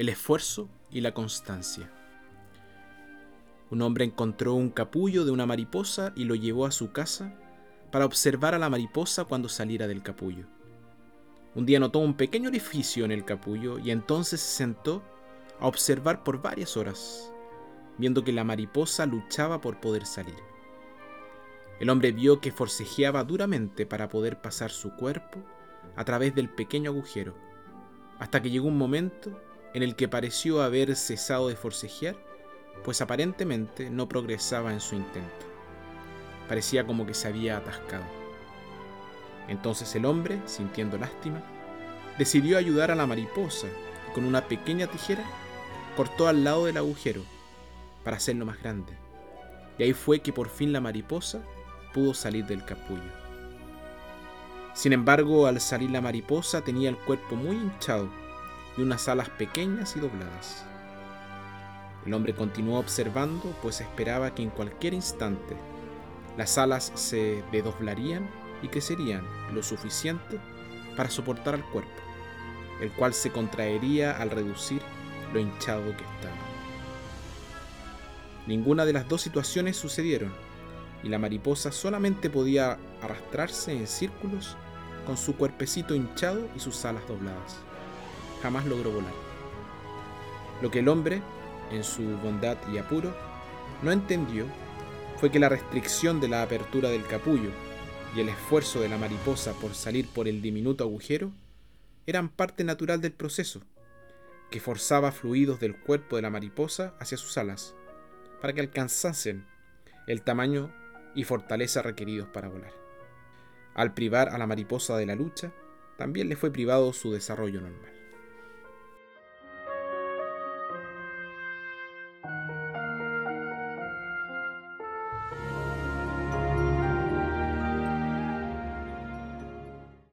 El esfuerzo y la constancia. Un hombre encontró un capullo de una mariposa y lo llevó a su casa para observar a la mariposa cuando saliera del capullo. Un día notó un pequeño orificio en el capullo y entonces se sentó a observar por varias horas, viendo que la mariposa luchaba por poder salir. El hombre vio que forcejeaba duramente para poder pasar su cuerpo a través del pequeño agujero, hasta que llegó un momento en el que pareció haber cesado de forcejear, pues aparentemente no progresaba en su intento. Parecía como que se había atascado. Entonces el hombre, sintiendo lástima, decidió ayudar a la mariposa y con una pequeña tijera cortó al lado del agujero para hacerlo más grande. Y ahí fue que por fin la mariposa pudo salir del capullo. Sin embargo, al salir la mariposa tenía el cuerpo muy hinchado y unas alas pequeñas y dobladas. El hombre continuó observando, pues esperaba que en cualquier instante las alas se dedoblarían y crecerían lo suficiente para soportar al cuerpo, el cual se contraería al reducir lo hinchado que estaba. Ninguna de las dos situaciones sucedieron, y la mariposa solamente podía arrastrarse en círculos con su cuerpecito hinchado y sus alas dobladas jamás logró volar. Lo que el hombre, en su bondad y apuro, no entendió fue que la restricción de la apertura del capullo y el esfuerzo de la mariposa por salir por el diminuto agujero eran parte natural del proceso, que forzaba fluidos del cuerpo de la mariposa hacia sus alas, para que alcanzasen el tamaño y fortaleza requeridos para volar. Al privar a la mariposa de la lucha, también le fue privado su desarrollo normal.